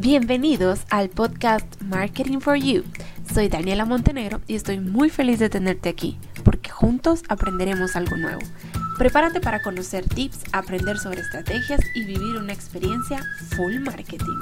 Bienvenidos al podcast Marketing for You. Soy Daniela Montenegro y estoy muy feliz de tenerte aquí porque juntos aprenderemos algo nuevo. Prepárate para conocer tips, aprender sobre estrategias y vivir una experiencia full marketing.